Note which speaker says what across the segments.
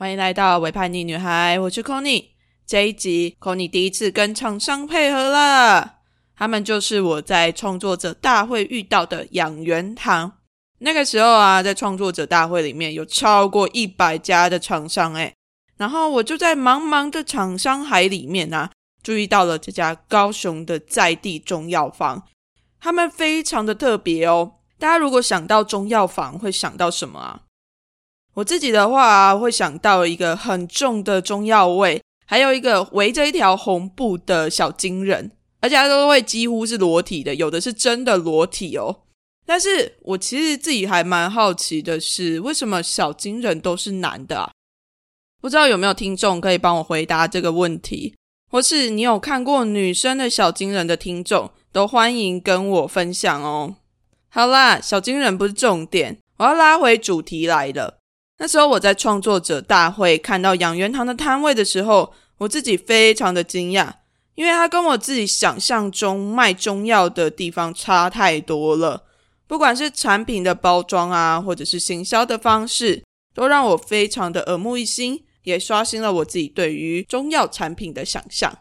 Speaker 1: 欢迎来到伪叛逆女孩，我是 Conny 这一集 c o n y 第一次跟厂商配合了，他们就是我在创作者大会遇到的养元堂。那个时候啊，在创作者大会里面有超过一百家的厂商诶然后我就在茫茫的厂商海里面啊，注意到了这家高雄的在地中药房，他们非常的特别哦。大家如果想到中药房，会想到什么啊？我自己的话，会想到一个很重的中药味，还有一个围着一条红布的小金人，而且它都会几乎是裸体的，有的是真的裸体哦。但是我其实自己还蛮好奇的是，为什么小金人都是男的啊？不知道有没有听众可以帮我回答这个问题，或是你有看过女生的小金人的听众，都欢迎跟我分享哦。好啦，小金人不是重点，我要拉回主题来了。那时候我在创作者大会看到养元堂的摊位的时候，我自己非常的惊讶，因为它跟我自己想象中卖中药的地方差太多了。不管是产品的包装啊，或者是行销的方式，都让我非常的耳目一新，也刷新了我自己对于中药产品的想象。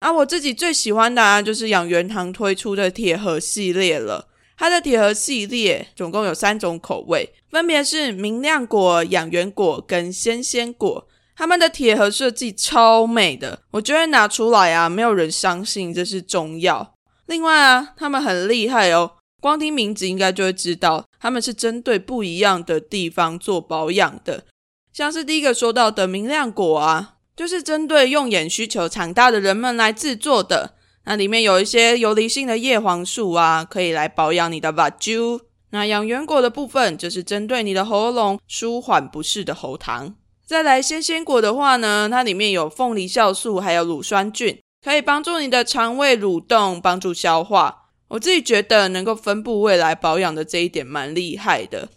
Speaker 1: 啊，我自己最喜欢的啊，就是养元堂推出的铁盒系列了。它的铁盒系列总共有三种口味，分别是明亮果、养元果跟鲜鲜果。它们的铁盒设计超美的，我觉得拿出来啊，没有人相信这是中药。另外啊，它们很厉害哦，光听名字应该就会知道，它们是针对不一样的地方做保养的。像是第一个说到的明亮果啊，就是针对用眼需求强大的人们来制作的。那里面有一些游离性的叶黄素啊，可以来保养你的 Vaju。那养元果的部分就是针对你的喉咙舒缓不适的喉糖。再来鲜鲜果的话呢，它里面有凤梨酵素还有乳酸菌，可以帮助你的肠胃蠕动，帮助消化。我自己觉得能够分布未来保养的这一点蛮厉害的，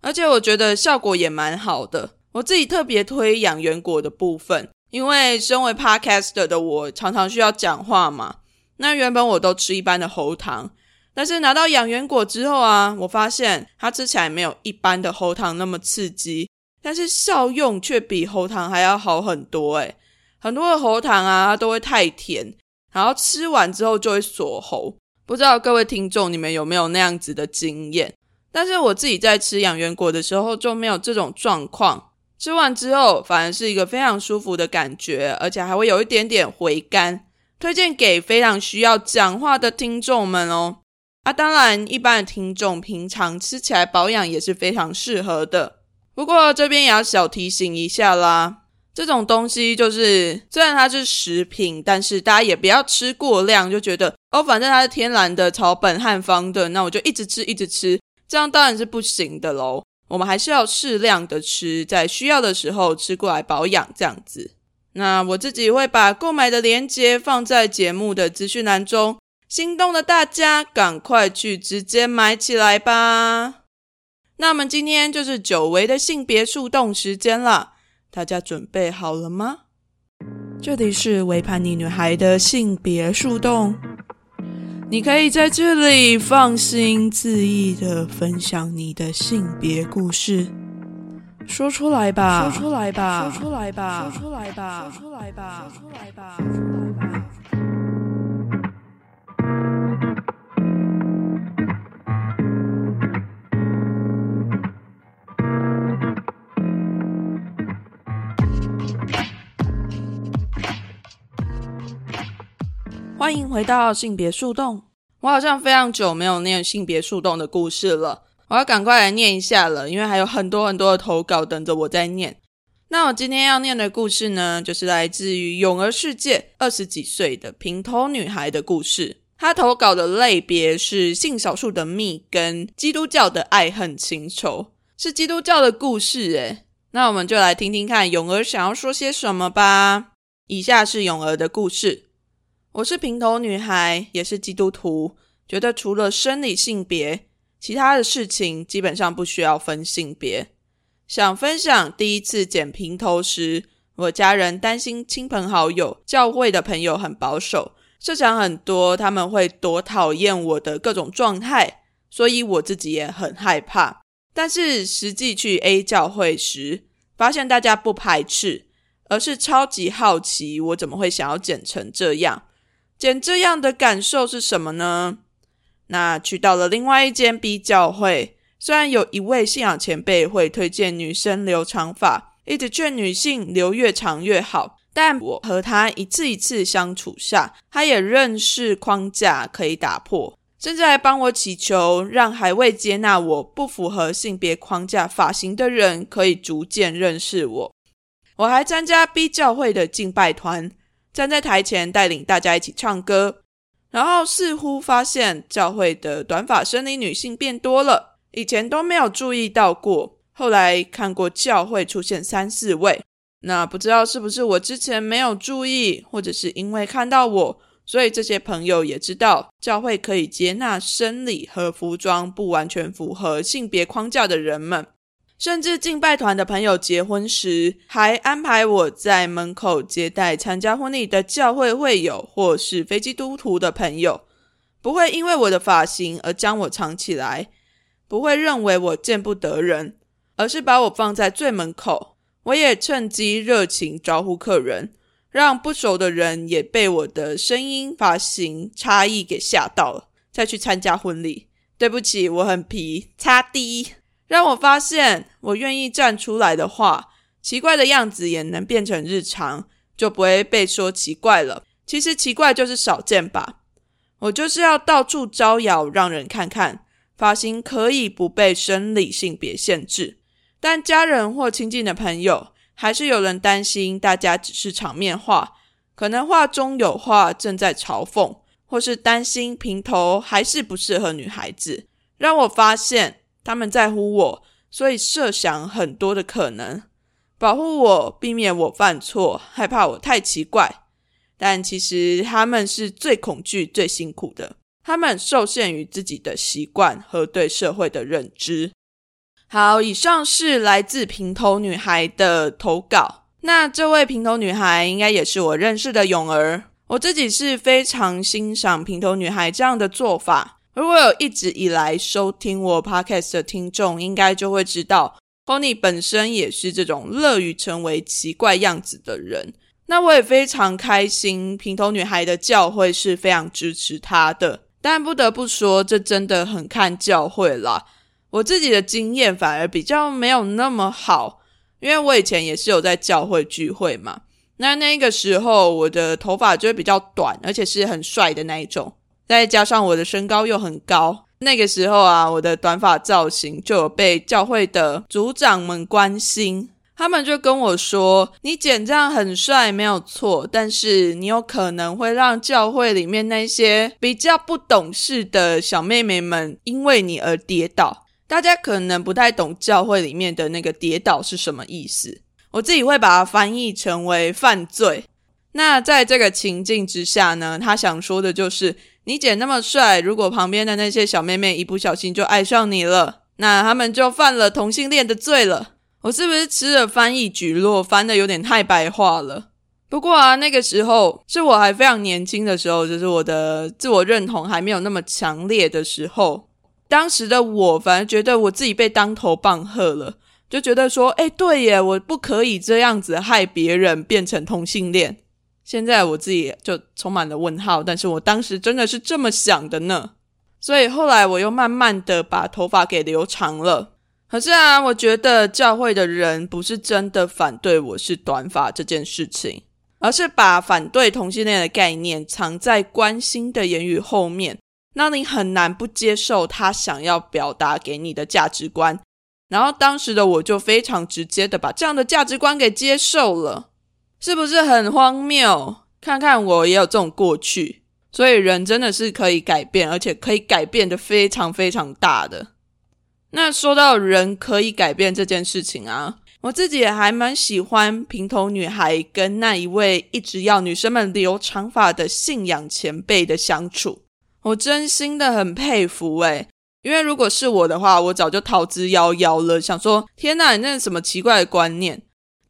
Speaker 1: 而且我觉得效果也蛮好的。我自己特别推养元果的部分，因为身为 podcaster 的我，常常需要讲话嘛。那原本我都吃一般的喉糖，但是拿到养元果之后啊，我发现它吃起来没有一般的喉糖那么刺激，但是效用却比喉糖还要好很多。诶很多的喉糖啊它都会太甜，然后吃完之后就会锁喉。不知道各位听众你们有没有那样子的经验？但是我自己在吃养元果的时候就没有这种状况，吃完之后反而是一个非常舒服的感觉，而且还会有一点点回甘。推荐给非常需要讲话的听众们哦。啊，当然，一般的听众平常吃起来保养也是非常适合的。不过这边也要小提醒一下啦，这种东西就是虽然它是食品，但是大家也不要吃过量，就觉得哦，反正它是天然的草本汉方的，那我就一直吃一直吃，这样当然是不行的喽。我们还是要适量的吃，在需要的时候吃过来保养，这样子。那我自己会把购买的链接放在节目的资讯栏中，心动的大家赶快去直接买起来吧。那么今天就是久违的性别树洞时间了，大家准备好了吗？这里是为叛逆女孩的性别树洞，你可以在这里放心恣意的分享你的性别故事。说出来吧，说出来吧，说出来吧，说出来吧，说出来吧，说出来吧，说出来吧。欢迎回到性别树洞。我好像非常久没有念性别树洞的故事了。我要赶快来念一下了，因为还有很多很多的投稿等着我在念。那我今天要念的故事呢，就是来自于永儿世界二十几岁的平头女孩的故事。她投稿的类别是性少数的蜜跟基督教的爱恨情仇，是基督教的故事诶。那我们就来听听看永儿想要说些什么吧。以下是永儿的故事：我是平头女孩，也是基督徒，觉得除了生理性别。其他的事情基本上不需要分性别。想分享第一次剪平头时，我家人担心亲朋好友、教会的朋友很保守，设想很多他们会多讨厌我的各种状态，所以我自己也很害怕。但是实际去 A 教会时，发现大家不排斥，而是超级好奇我怎么会想要剪成这样。剪这样的感受是什么呢？那去到了另外一间 B 教会，虽然有一位信仰前辈会推荐女生留长发，一直劝女性留越长越好。但我和他一次一次相处下，他也认识框架可以打破，甚至还帮我祈求，让还未接纳我不符合性别框架发型的人可以逐渐认识我。我还参加 B 教会的敬拜团，站在台前带领大家一起唱歌，然后似乎发现教会的短发生理女性变多了，以前都没有注意到过，后来看过教会出现三四位。那不知道是不是我之前没有注意，或者是因为看到我，所以这些朋友也知道教会可以接纳生理和服装不完全符合性别框架的人们。甚至敬拜团的朋友结婚时，还安排我在门口接待参加婚礼的教会会友或是非基督徒的朋友，不会因为我的发型而将我藏起来，不会认为我见不得人，而是把我放在最门口。我也趁机热情招呼客人，让不熟的人也被我的声音、发型差异给吓到了，再去参加婚礼。对不起，我很皮，擦低，让我发现，我愿意站出来的话，奇怪的样子也能变成日常，就不会被说奇怪了。其实奇怪就是少见吧。我就是要到处招摇，让人看看发型可以不被生理性别限制。但家人或亲近的朋友，还是有人担心大家只是场面话，可能话中有话，正在嘲讽，或是担心平头还是不适合女孩子。让我发现他们在乎我，所以设想很多的可能，保护我，避免我犯错，害怕我太奇怪。但其实他们是最恐惧、最辛苦的，他们受限于自己的习惯和对社会的认知。好，以上是来自平头女孩的投稿。那这位平头女孩应该也是我认识的勇儿。我自己是非常欣赏平头女孩这样的做法。如果有一直以来收听我 podcast 的听众，应该就会知道，Honey 本身也是这种乐于成为奇怪样子的人。那我也非常开心，平头女孩的教会是非常支持她的。但不得不说，这真的很看教会啦。我自己的经验反而比较没有那么好，因为我以前也是有在教会聚会嘛。那那个时候我的头发就会比较短，而且是很帅的那一种，再加上我的身高又很高，那个时候啊，我的短发造型就有被教会的组长们关心，他们就跟我说：“你剪这样很帅，没有错，但是你有可能会让教会里面那些比较不懂事的小妹妹们因为你而跌倒。”大家可能不太懂教会里面的那个跌倒是什么意思，我自己会把它翻译成为犯罪。那在这个情境之下呢，他想说的就是，你姐那么帅，如果旁边的那些小妹妹一不小心就爱上你了，那他们就犯了同性恋的罪了。我是不是吃了翻译举落，翻的有点太白话了？不过啊，那个时候是我还非常年轻的时候，就是我的自我认同还没有那么强烈的时候。当时的我反而觉得我自己被当头棒喝了，就觉得说：“哎，对耶，我不可以这样子害别人变成同性恋。”现在我自己就充满了问号，但是我当时真的是这么想的呢。所以后来我又慢慢的把头发给留长了。可是啊，我觉得教会的人不是真的反对我是短发这件事情，而是把反对同性恋的概念藏在关心的言语后面。让你很难不接受他想要表达给你的价值观，然后当时的我就非常直接的把这样的价值观给接受了，是不是很荒谬？看看我也有这种过去，所以人真的是可以改变，而且可以改变的非常非常大的。那说到人可以改变这件事情啊，我自己也还蛮喜欢平头女孩跟那一位一直要女生们留长发的信仰前辈的相处。我真心的很佩服诶，因为如果是我的话，我早就逃之夭夭了。想说天哪，你那是什么奇怪的观念？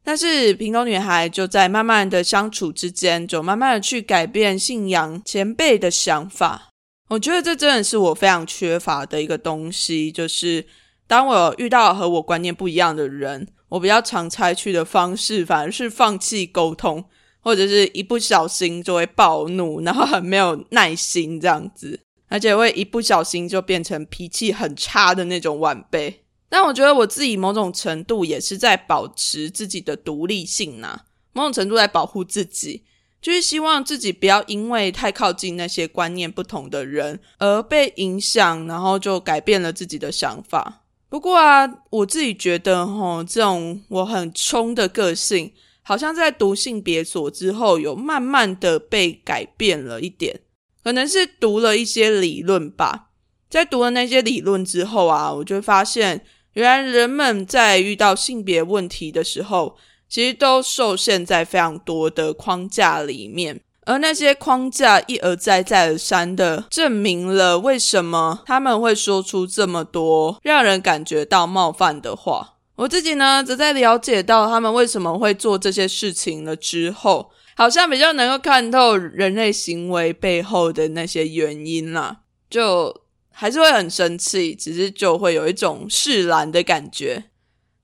Speaker 1: 但是平头女孩就在慢慢的相处之间，就慢慢的去改变信仰前辈的想法。我觉得这真的是我非常缺乏的一个东西，就是当我遇到和我观念不一样的人，我比较常采取的方式反而是放弃沟通，或者是一不小心就会暴怒，然后很没有耐心这样子，而且会一不小心就变成脾气很差的那种晚辈。但我觉得我自己某种程度也是在保持自己的独立性呐，某种程度在保护自己，就是希望自己不要因为太靠近那些观念不同的人而被影响，然后就改变了自己的想法。不过啊，我自己觉得哈，这种我很冲的个性，好像在读性别所之后，有慢慢的被改变了一点，可能是读了一些理论吧。在读了那些理论之后啊，我就发现。原来人们在遇到性别问题的时候，其实都受限在非常多的框架里面，而那些框架一而再、再而三的证明了为什么他们会说出这么多让人感觉到冒犯的话。我自己呢，则在了解到他们为什么会做这些事情了之后，好像比较能够看透人类行为背后的那些原因啦，就。还是会很生气，只是就会有一种释然的感觉，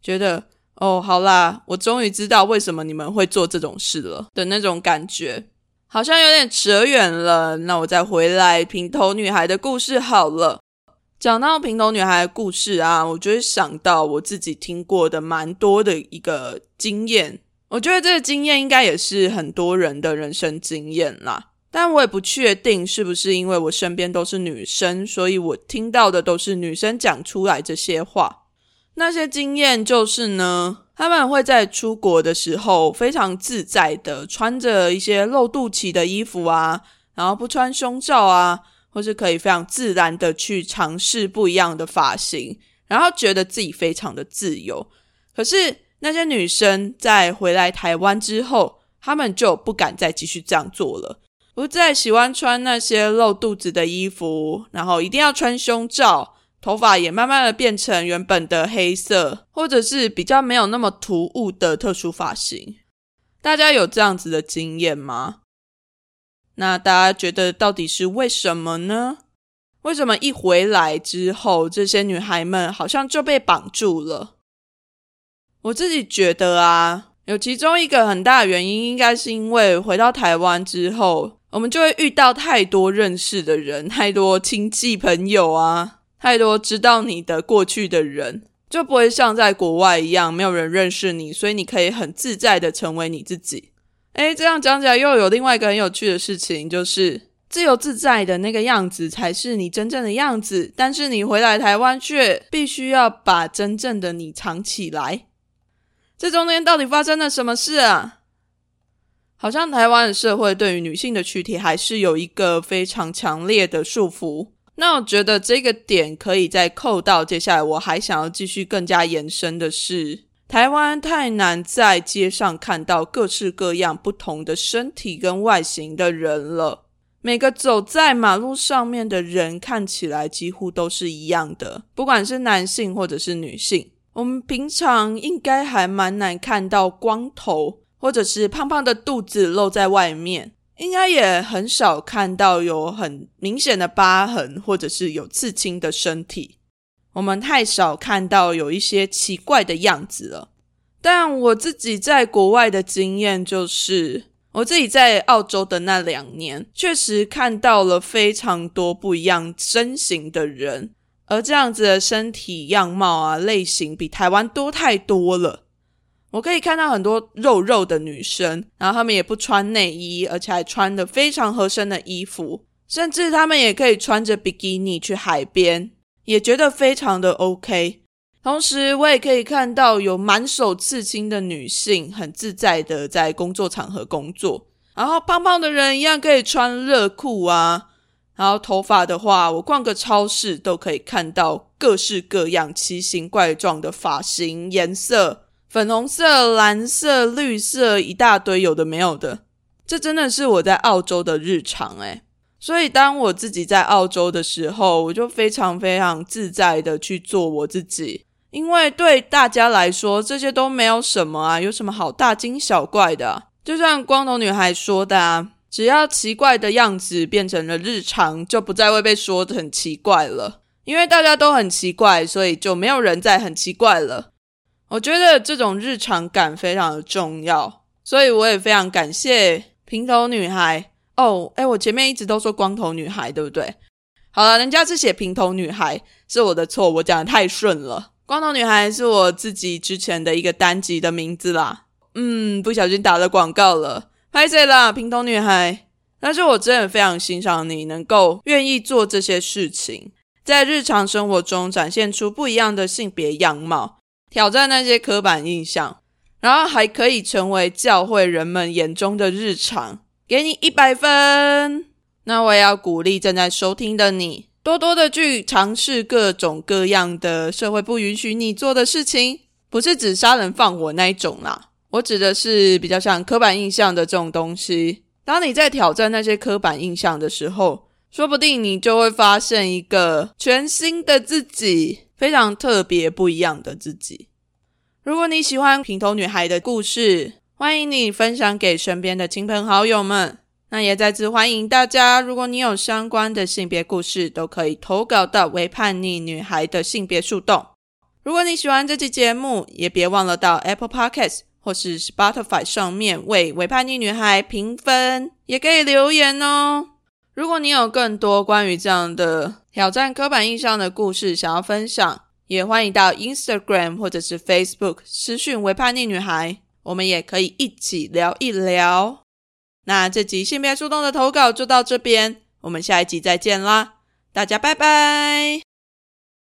Speaker 1: 觉得哦，好啦，我终于知道为什么你们会做这种事了的那种感觉，好像有点扯远了。那我再回来平头女孩的故事好了。讲到平头女孩的故事啊，我就会想到我自己听过的蛮多的一个经验，我觉得这个经验应该也是很多人的人生经验啦。但我也不确定是不是因为我身边都是女生，所以我听到的都是女生讲出来这些话。那些经验就是呢，他们会在出国的时候非常自在的穿着一些露肚脐的衣服啊，然后不穿胸罩啊，或是可以非常自然的去尝试不一样的发型，然后觉得自己非常的自由。可是那些女生在回来台湾之后，她们就不敢再继续这样做了。不再喜欢穿那些露肚子的衣服，然后一定要穿胸罩，头发也慢慢的变成原本的黑色，或者是比较没有那么突兀的特殊发型。大家有这样子的经验吗？那大家觉得到底是为什么呢？为什么一回来之后，这些女孩们好像就被绑住了？我自己觉得啊，有其中一个很大的原因，应该是因为回到台湾之后。我们就会遇到太多认识的人，太多亲戚朋友啊，太多知道你的过去的人，就不会像在国外一样，没有人认识你，所以你可以很自在的成为你自己。诶，这样讲起来又有另外一个很有趣的事情，就是自由自在的那个样子才是你真正的样子，但是你回来台湾却必须要把真正的你藏起来。这中间到底发生了什么事啊？好像台湾的社会对于女性的躯体还是有一个非常强烈的束缚。那我觉得这个点可以再扣到接下来，我还想要继续更加延伸的是，台湾太难在街上看到各式各样不同的身体跟外形的人了。每个走在马路上面的人看起来几乎都是一样的，不管是男性或者是女性。我们平常应该还蛮难看到光头。或者是胖胖的肚子露在外面，应该也很少看到有很明显的疤痕，或者是有刺青的身体。我们太少看到有一些奇怪的样子了。但我自己在国外的经验就是，我自己在澳洲的那两年，确实看到了非常多不一样身形的人，而这样子的身体样貌啊类型，比台湾多太多了。我可以看到很多肉肉的女生，然后她们也不穿内衣，而且还穿的非常合身的衣服，甚至她们也可以穿着比基尼去海边，也觉得非常的 OK。同时，我也可以看到有满手刺青的女性，很自在的在工作场合工作。然后胖胖的人一样可以穿热裤啊。然后头发的话，我逛个超市都可以看到各式各样奇形怪状的发型颜色。粉红色、蓝色、绿色，一大堆有的没有的，这真的是我在澳洲的日常诶所以当我自己在澳洲的时候，我就非常非常自在的去做我自己，因为对大家来说这些都没有什么啊，有什么好大惊小怪的？就像光头女孩说的啊，只要奇怪的样子变成了日常，就不再会被说的很奇怪了。因为大家都很奇怪，所以就没有人再很奇怪了。我觉得这种日常感非常的重要，所以我也非常感谢平头女孩哦。哎，我前面一直都说光头女孩，对不对？好了，人家是写平头女孩，是我的错，我讲的太顺了。光头女孩是我自己之前的一个单集的名字啦。嗯，不小心打了广告了，拍谁啦？平头女孩。但是我真的非常欣赏你能够愿意做这些事情，在日常生活中展现出不一样的性别样貌。挑战那些刻板印象，然后还可以成为教会人们眼中的日常，给你一百分。那我也要鼓励正在收听的你，多多的去尝试各种各样的社会不允许你做的事情，不是指杀人放火那一种啦。我指的是比较像刻板印象的这种东西。当你在挑战那些刻板印象的时候，说不定你就会发现一个全新的自己。非常特别不一样的自己。如果你喜欢平头女孩的故事，欢迎你分享给身边的亲朋好友们。那也再次欢迎大家，如果你有相关的性别故事，都可以投稿到为叛逆女孩的性别树洞。如果你喜欢这期节目，也别忘了到 Apple Podcast 或是 Spotify 上面为为叛逆女孩评分，也可以留言哦。如果你有更多关于这样的挑战刻板印象的故事想要分享，也欢迎到 Instagram 或者是 Facebook 私讯为叛逆女孩，我们也可以一起聊一聊。那这集性别树洞的投稿就到这边，我们下一集再见啦，大家拜拜。